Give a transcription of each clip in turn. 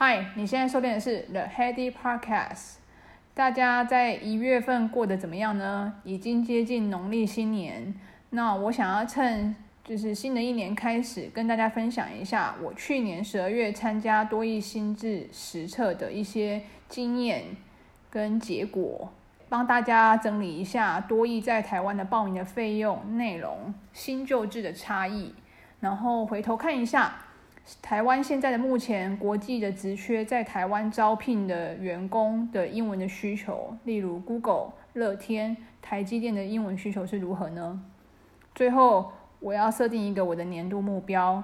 嗨，你现在收听的是 The Heady Podcast。大家在一月份过得怎么样呢？已经接近农历新年，那我想要趁就是新的一年开始，跟大家分享一下我去年十二月参加多益心智实测的一些经验跟结果，帮大家整理一下多益在台湾的报名的费用、内容、新旧制的差异，然后回头看一下。台湾现在的目前国际的职缺，在台湾招聘的员工的英文的需求，例如 Google、乐天、台积电的英文需求是如何呢？最后，我要设定一个我的年度目标，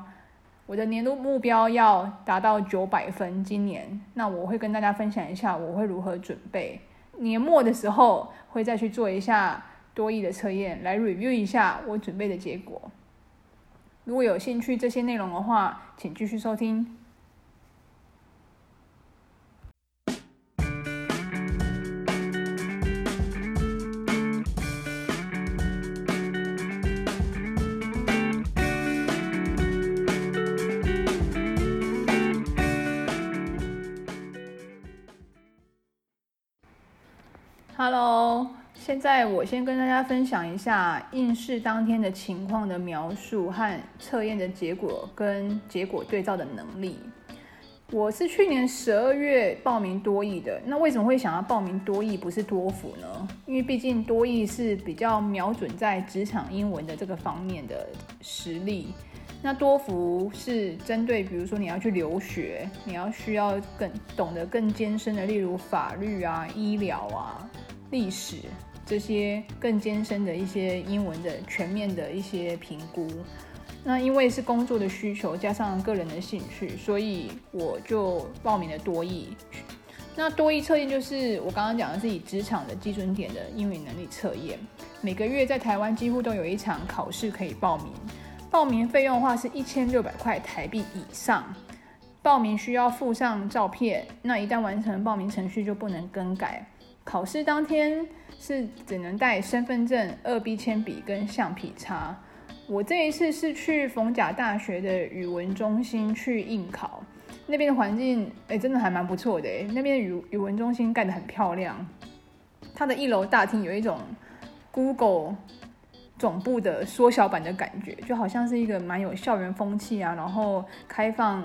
我的年度目标要达到九百分。今年，那我会跟大家分享一下我会如何准备。年末的时候会再去做一下多益的测验，来 review 一下我准备的结果。如果有兴趣这些内容的话，请继续收听。Hello。现在我先跟大家分享一下应试当天的情况的描述和测验的结果跟结果对照的能力。我是去年十二月报名多益的，那为什么会想要报名多益不是多福呢？因为毕竟多益是比较瞄准在职场英文的这个方面的实力，那多福是针对比如说你要去留学，你要需要更懂得更艰深的，例如法律啊、医疗啊、历史。这些更艰深的一些英文的全面的一些评估，那因为是工作的需求加上个人的兴趣，所以我就报名了多益。那多益测验就是我刚刚讲的是以职场的基准点的英语能力测验，每个月在台湾几乎都有一场考试可以报名。报名费用的话是一千六百块台币以上，报名需要附上照片，那一旦完成报名程序就不能更改。考试当天是只能带身份证、二 B 铅笔跟橡皮擦。我这一次是去逢甲大学的语文中心去应考，那边的环境哎、真的还蛮不错的哎，那边语语文中心盖得很漂亮，它的一楼大厅有一种 Google 总部的缩小版的感觉，就好像是一个蛮有校园风气啊，然后开放。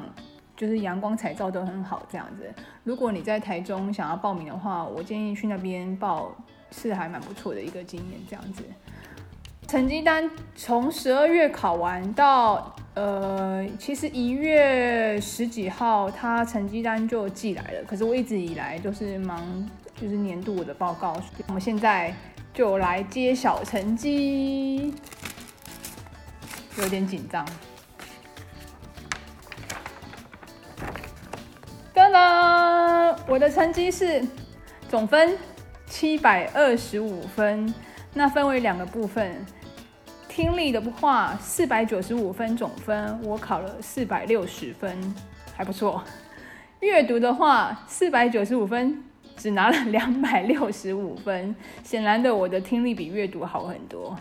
就是阳光彩照都很好这样子。如果你在台中想要报名的话，我建议去那边报，是还蛮不错的一个经验这样子。成绩单从十二月考完到呃，其实一月十几号他成绩单就寄来了。可是我一直以来都是忙，就是年度我的报告。我们现在就来揭晓成绩，有点紧张。噔噔我的成绩是总分七百二十五分，那分为两个部分。听力的话，四百九十五分总分，我考了四百六十分，还不错。阅读的话，四百九十五分，只拿了两百六十五分，显然的，我的听力比阅读好很多。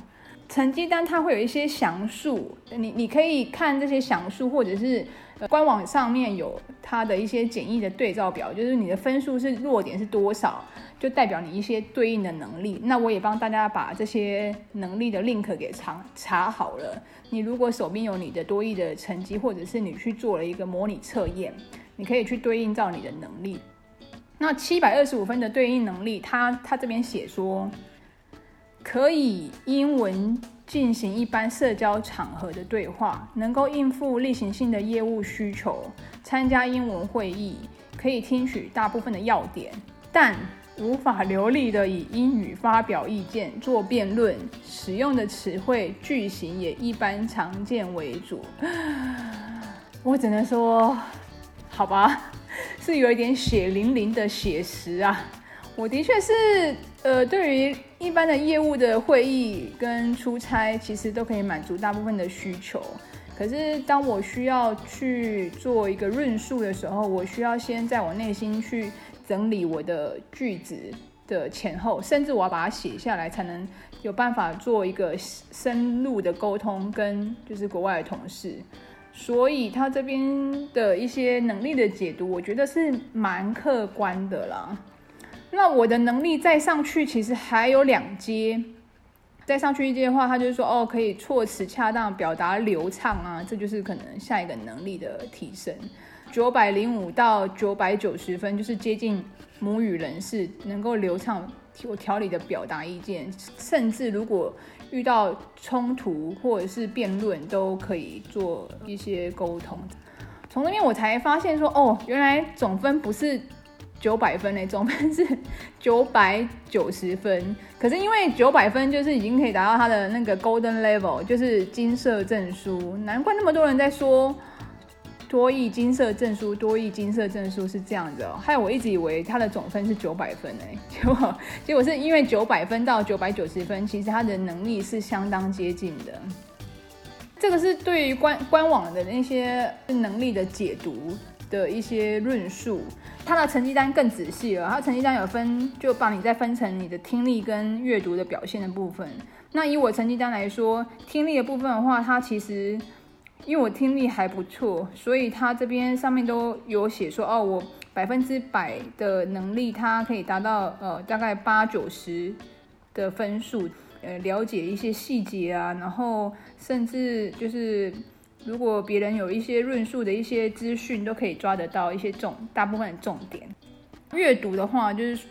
成绩单它会有一些详述，你你可以看这些详述，或者是官网上面有它的一些简易的对照表，就是你的分数是弱点是多少，就代表你一些对应的能力。那我也帮大家把这些能力的 link 给查查好了。你如果手边有你的多益的成绩，或者是你去做了一个模拟测验，你可以去对应到你的能力。那七百二十五分的对应能力，它它这边写说。可以英文进行一般社交场合的对话，能够应付例行性的业务需求，参加英文会议，可以听取大部分的要点，但无法流利的以英语发表意见、做辩论，使用的词汇句型也一般常见为主。我只能说，好吧，是有一点血淋淋的写实啊。我的确是，呃，对于一般的业务的会议跟出差，其实都可以满足大部分的需求。可是当我需要去做一个论述的时候，我需要先在我内心去整理我的句子的前后，甚至我要把它写下来，才能有办法做一个深入的沟通跟就是国外的同事。所以他这边的一些能力的解读，我觉得是蛮客观的啦。那我的能力再上去，其实还有两阶。再上去一阶的话，他就是说，哦，可以措辞恰当，表达流畅啊，这就是可能下一个能力的提升。九百零五到九百九十分，就是接近母语人士，能够流畅有条理的表达意见，甚至如果遇到冲突或者是辩论，都可以做一些沟通。从那边我才发现说，哦，原来总分不是。九百分嘞，总分是九百九十分。可是因为九百分就是已经可以达到他的那个 Golden Level，就是金色证书。难怪那么多人在说多益金色证书，多益金色证书是这样子哦。害我一直以为他的总分是九百分哎，结果结果是因为九百分到九百九十分，其实他的能力是相当接近的。这个是对于官官网的那些能力的解读的一些论述，它的成绩单更仔细了。它成绩单有分，就把你再分成你的听力跟阅读的表现的部分。那以我成绩单来说，听力的部分的话，它其实因为我听力还不错，所以它这边上面都有写说，哦，我百分之百的能力，它可以达到呃大概八九十的分数，呃，了解一些细节啊，然后甚至就是。如果别人有一些论述的一些资讯，都可以抓得到一些重大部分的重点。阅读的话，就是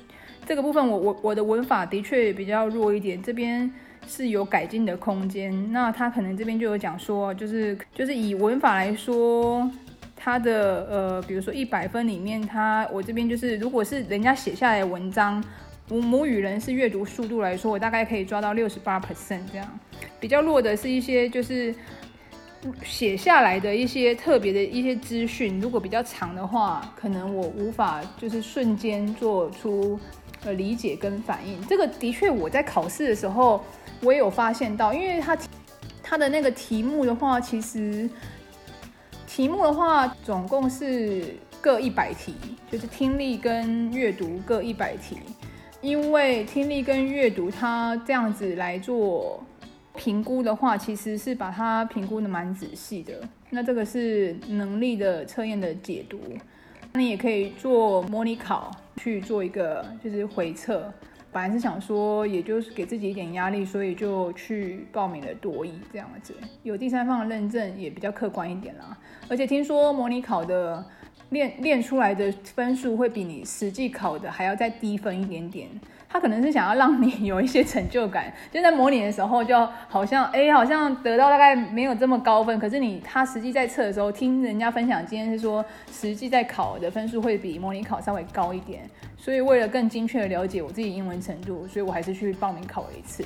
这个部分我，我我的文法的确比较弱一点，这边是有改进的空间。那他可能这边就有讲说，就是就是以文法来说，他的呃，比如说一百分里面，他我这边就是如果是人家写下来的文章，母母语人是阅读速度来说，我大概可以抓到六十八 percent 这样。比较弱的是一些就是。写下来的一些特别的一些资讯，如果比较长的话，可能我无法就是瞬间做出呃理解跟反应。这个的确我在考试的时候我也有发现到，因为它它的那个题目的话，其实题目的话总共是各一百题，就是听力跟阅读各一百题，因为听力跟阅读它这样子来做。评估的话，其实是把它评估的蛮仔细的。那这个是能力的测验的解读，那你也可以做模拟考去做一个就是回测。本来是想说，也就是给自己一点压力，所以就去报名了多益这样子，有第三方的认证也比较客观一点啦。而且听说模拟考的练练出来的分数会比你实际考的还要再低分一点点。他可能是想要让你有一些成就感，就在模拟的时候，就好像哎、好像得到大概没有这么高分，可是你他实际在测的时候，听人家分享经验是说，实际在考的分数会比模拟考稍微高一点。所以为了更精确的了解我自己英文程度，所以我还是去报名考了一次。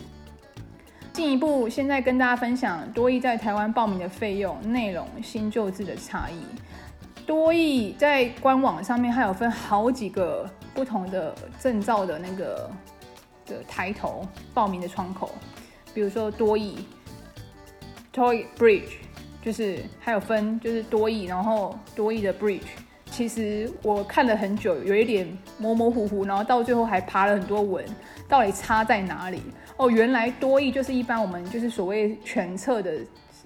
进一步，现在跟大家分享多益在台湾报名的费用、内容、新旧制的差异。多益在官网上面还有分好几个不同的证照的那个的抬头报名的窗口，比如说多益 TOEIC Bridge，就是还有分就是多益，然后多益的 Bridge，其实我看了很久，有一点模模糊糊，然后到最后还爬了很多文，到底差在哪里？哦，原来多益就是一般我们就是所谓全测的。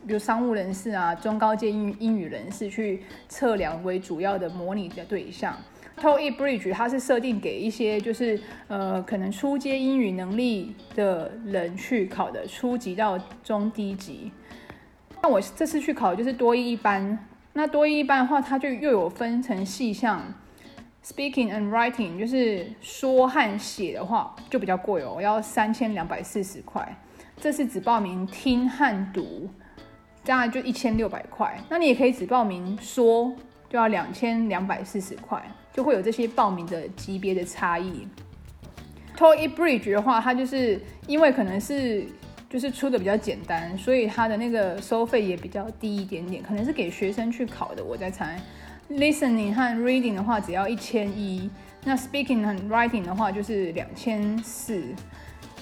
比如商务人士啊，中高阶英英语人士去测量为主要的模拟的对象。TOEIC Bridge 它是设定给一些就是呃可能初阶英语能力的人去考的，初级到中低级。那我这次去考就是多一一般，那多一一般的话，它就又有分成细项，Speaking and Writing 就是说和写的话就比较贵哦，要三千两百四十块。这是只报名听和读。这样就一千六百块，那你也可以只报名说，就要两千两百四十块，就会有这些报名的级别的差异。TOEIC Bridge 的话，它就是因为可能是就是出的比较简单，所以它的那个收费也比较低一点点，可能是给学生去考的。我在猜，Listening 和 Reading 的话只要一千一，那 Speaking 和 Writing 的话就是两千四。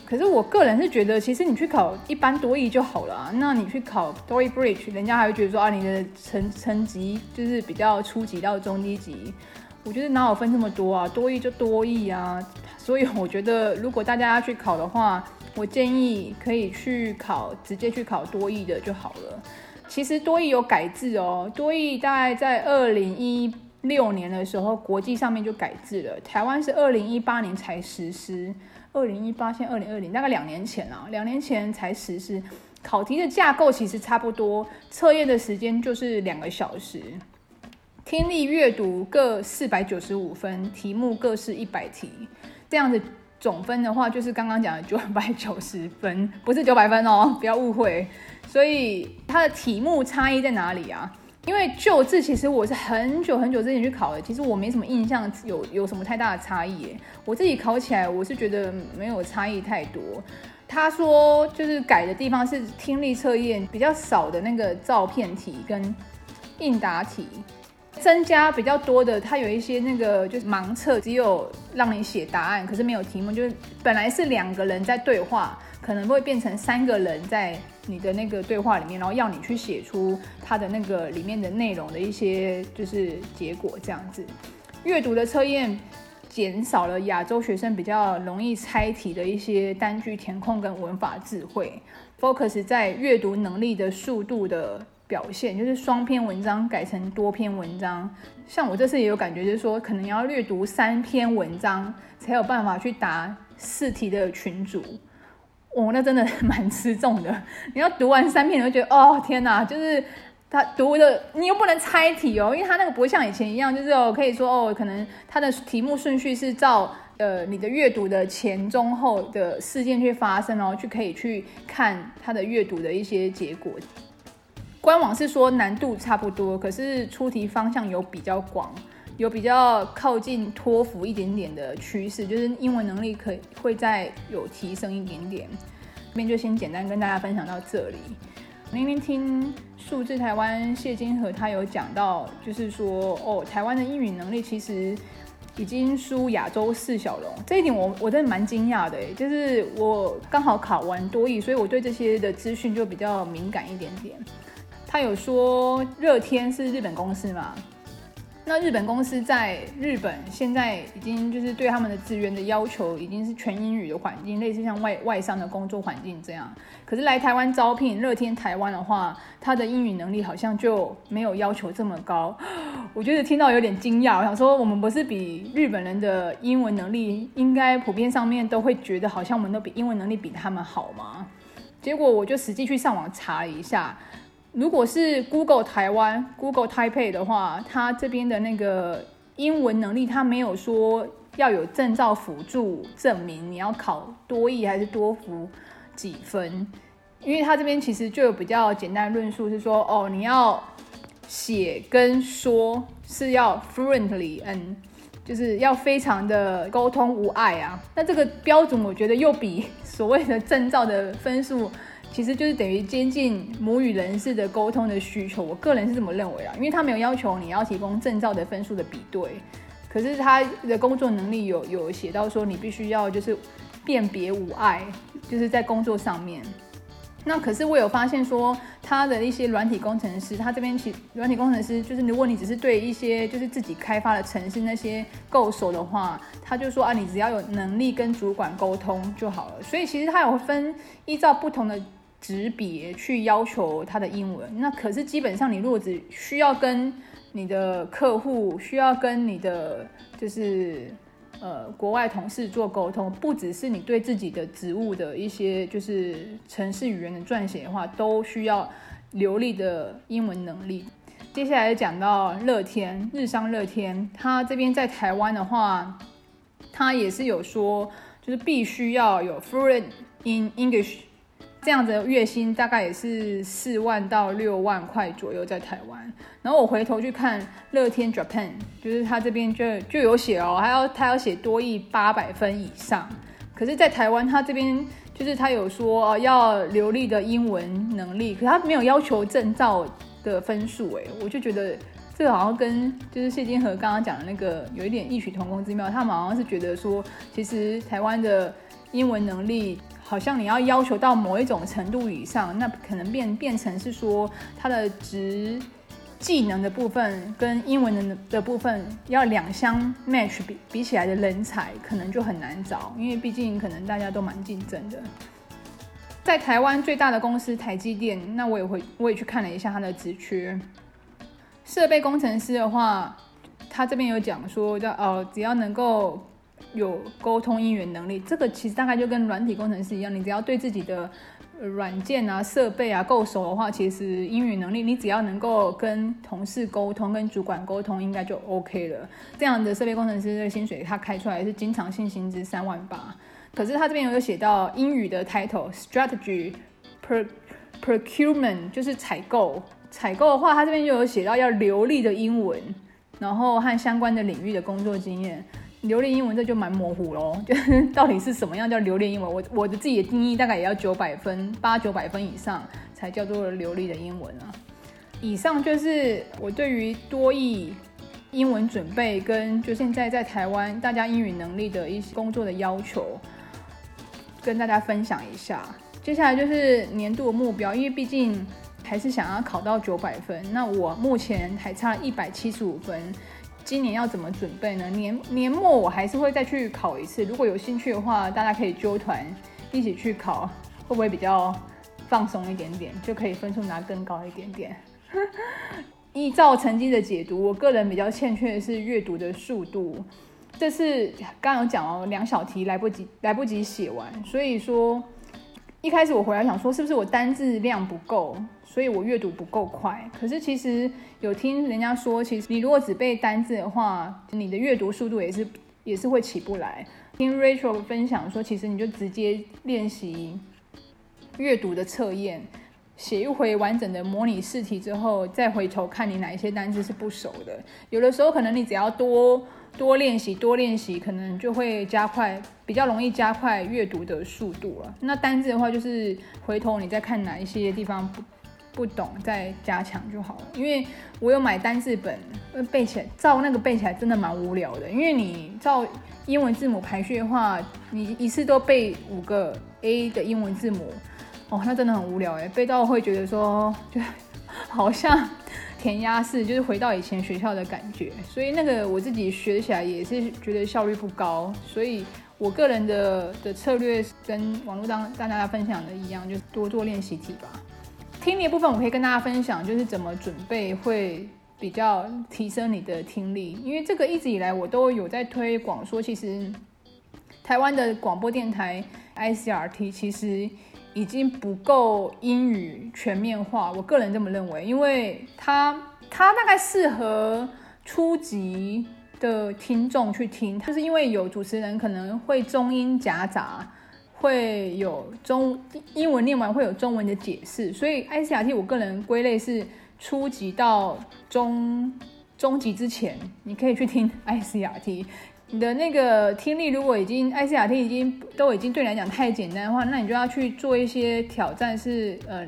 可是我个人是觉得，其实你去考一般多益就好了啊。那你去考 TOEIC Bridge，人家还会觉得说啊，你的成成绩就是比较初级到中低级。我觉得哪有分这么多啊？多益就多益啊。所以我觉得，如果大家要去考的话，我建议可以去考直接去考多益的就好了。其实多益有改制哦，多益大概在二零一六年的时候，国际上面就改制了，台湾是二零一八年才实施，二零一八现在二零二零，大概两年前啊，两年前才实施。考题的架构其实差不多，测验的时间就是两个小时，听力、阅读各四百九十五分，题目各是一百题，这样子总分的话就是刚刚讲的九百九十分，不是九百分哦，不要误会。所以它的题目差异在哪里啊？因为旧制其实我是很久很久之前去考的，其实我没什么印象有有什么太大的差异。我自己考起来，我是觉得没有差异太多。他说，就是改的地方是听力测验比较少的那个照片题跟应答题，增加比较多的。他有一些那个就是盲测，只有让你写答案，可是没有题目。就是本来是两个人在对话，可能会变成三个人在你的那个对话里面，然后要你去写出他的那个里面的内容的一些就是结果这样子。阅读的测验。减少了亚洲学生比较容易猜题的一些单句填空跟文法智慧，focus 在阅读能力的速度的表现，就是双篇文章改成多篇文章。像我这次也有感觉，就是说可能要略读三篇文章才有办法去答试题的群组。哦，那真的蛮吃重的。你要读完三篇，你会觉得哦天哪，就是。他读的你又不能猜题哦，因为他那个不会像以前一样，就是哦可以说哦，可能他的题目顺序是照呃你的阅读的前中后的事件去发生哦，去可以去看他的阅读的一些结果。官网是说难度差不多，可是出题方向有比较广，有比较靠近托福一点点的趋势，就是英文能力可以会再有提升一点点。这边就先简单跟大家分享到这里。明明听数字台湾谢金河他有讲到，就是说哦，台湾的英语能力其实已经输亚洲四小龙，这一点我我真的蛮惊讶的，就是我刚好考完多益，所以我对这些的资讯就比较敏感一点点。他有说乐天是日本公司嘛？那日本公司在日本现在已经就是对他们的资源的要求已经是全英语的环境，类似像外外商的工作环境这样。可是来台湾招聘乐天台湾的话，他的英语能力好像就没有要求这么高。我觉得听到有点惊讶，我想说我们不是比日本人的英文能力应该普遍上面都会觉得好像我们都比英文能力比他们好吗？结果我就实际去上网查了一下。如果是 Google 台湾 Google type 的话，它这边的那个英文能力，它没有说要有证照辅助证明你要考多益还是多福几分，因为它这边其实就有比较简单的论述是说，哦，你要写跟说是要 fluently，嗯，就是要非常的沟通无碍啊。那这个标准我觉得又比所谓的证照的分数。其实就是等于接近母语人士的沟通的需求，我个人是这么认为啊，因为他没有要求你要提供证照的分数的比对，可是他的工作能力有有写到说你必须要就是辨别无碍，就是在工作上面。那可是我有发现说他的一些软体工程师，他这边其软体工程师就是如果你只是对一些就是自己开发的城市那些够熟的话，他就说啊，你只要有能力跟主管沟通就好了。所以其实他有分依照不同的。职别去要求他的英文，那可是基本上你如果只需要跟你的客户，需要跟你的就是呃国外同事做沟通，不只是你对自己的职务的一些就是城市语言的撰写的话，都需要流利的英文能力。接下来讲到乐天，日商乐天，他这边在台湾的话，他也是有说，就是必须要有 fluent in English。这样子的月薪大概也是四万到六万块左右，在台湾。然后我回头去看乐天 Japan，就是他这边就就有写哦，还要他要写多益八百分以上。可是，在台湾他这边就是他有说要流利的英文能力，可是他没有要求证照的分数。哎，我就觉得这个好像跟就是谢金河刚刚讲的那个有一点异曲同工之妙。他们好像是觉得说，其实台湾的英文能力。好像你要要求到某一种程度以上，那可能变变成是说他的职技能的部分跟英文的的部分要两相 match 比比起来的人才，可能就很难找，因为毕竟可能大家都蛮竞争的。在台湾最大的公司台积电，那我也会我也去看了一下它的职缺。设备工程师的话，他这边有讲说，叫哦，只要能够有沟通英语能力，这个其实大概就跟软体工程师一样，你只要对自己的软件啊、设备啊够熟的话，其实英语能力你只要能够跟同事沟通、跟主管沟通，应该就 OK 了。这样的设备工程师的薪水，他开出来是经常性薪资三万八。可是他这边有写到英语的 title，strategy per procurement 就是采购。采购的话，他这边就有写到要流利的英文，然后和相关的领域的工作经验。流利英文这就蛮模糊咯，就到底是什么样叫流利英文？我我的自己的定义大概也要九百分，八九百分以上才叫做流利的英文啊。以上就是我对于多益英文准备跟就现在在台湾大家英语能力的一些工作的要求，跟大家分享一下。接下来就是年度的目标，因为毕竟。还是想要考到九百分，那我目前还差一百七十五分。今年要怎么准备呢？年年末我还是会再去考一次。如果有兴趣的话，大家可以揪团一起去考，会不会比较放松一点点？就可以分数拿更高一点点。依照成绩的解读，我个人比较欠缺的是阅读的速度。这次刚刚有讲哦，两小题来不及来不及写完，所以说一开始我回来想说，是不是我单字量不够？所以我阅读不够快，可是其实有听人家说，其实你如果只背单字的话，你的阅读速度也是也是会起不来。听 Rachel 分享说，其实你就直接练习阅读的测验，写一回完整的模拟试题之后，再回头看你哪一些单字是不熟的。有的时候可能你只要多多练习，多练习，可能就会加快，比较容易加快阅读的速度了。那单字的话，就是回头你再看哪一些地方不。不懂再加强就好了，因为我有买单字本，背起来照那个背起来真的蛮无聊的。因为你照英文字母排序的话，你一次都背五个 A 的英文字母，哦，那真的很无聊哎，背到会觉得说，就 好像填鸭式，就是回到以前学校的感觉。所以那个我自己学起来也是觉得效率不高，所以我个人的的策略跟网络当大家分享的一样，就是多做练习题吧。听力的部分，我可以跟大家分享，就是怎么准备会比较提升你的听力。因为这个一直以来我都有在推广，说其实台湾的广播电台 ICRT 其实已经不够英语全面化。我个人这么认为，因为它它大概适合初级的听众去听，就是因为有主持人可能会中英夹杂。会有中英文念完会有中文的解释，所以 ICRT 我个人归类是初级到中中级之前，你可以去听 ICRT。你的那个听力如果已经 ICRT 已经都已经对你来讲太简单的话，那你就要去做一些挑战是，是呃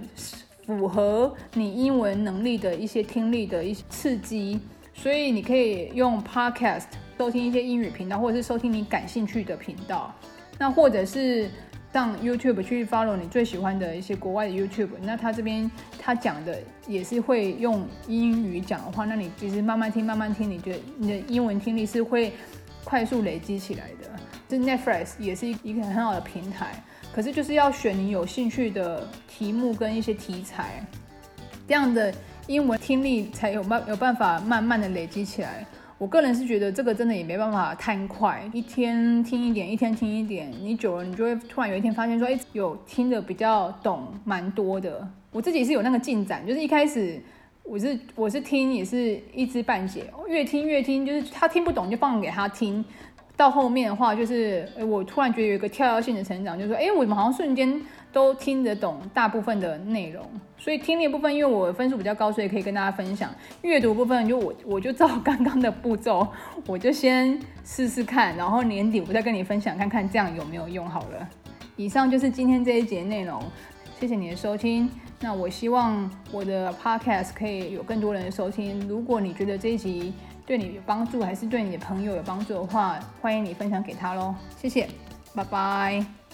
符合你英文能力的一些听力的一些刺激。所以你可以用 Podcast 收听一些英语频道，或者是收听你感兴趣的频道。那或者是上 YouTube 去 follow 你最喜欢的一些国外的 YouTube，那他这边他讲的也是会用英语讲的话，那你其实慢慢听慢慢听，你觉得你的英文听力是会快速累积起来的。这 Netflix 也是一个很好的平台，可是就是要选你有兴趣的题目跟一些题材，这样的英文听力才有办有办法慢慢的累积起来。我个人是觉得这个真的也没办法太快，一天听一点，一天听一点，你久了你就会突然有一天发现说，哎，有听得比较懂蛮多的。我自己是有那个进展，就是一开始我是我是听也是一知半解，越听越听，就是他听不懂就放给他听。到后面的话，就是我突然觉得有一个跳跃性的成长，就是说，哎，我们好像瞬间都听得懂大部分的内容。所以听力部分，因为我分数比较高，所以可以跟大家分享。阅读部分，就我我就照刚刚的步骤，我就先试试看，然后年底我再跟你分享，看看这样有没有用好了。以上就是今天这一节内容，谢谢你的收听。那我希望我的 podcast 可以有更多人收听。如果你觉得这一集，对你有帮助，还是对你的朋友有帮助的话，欢迎你分享给他喽。谢谢，拜拜。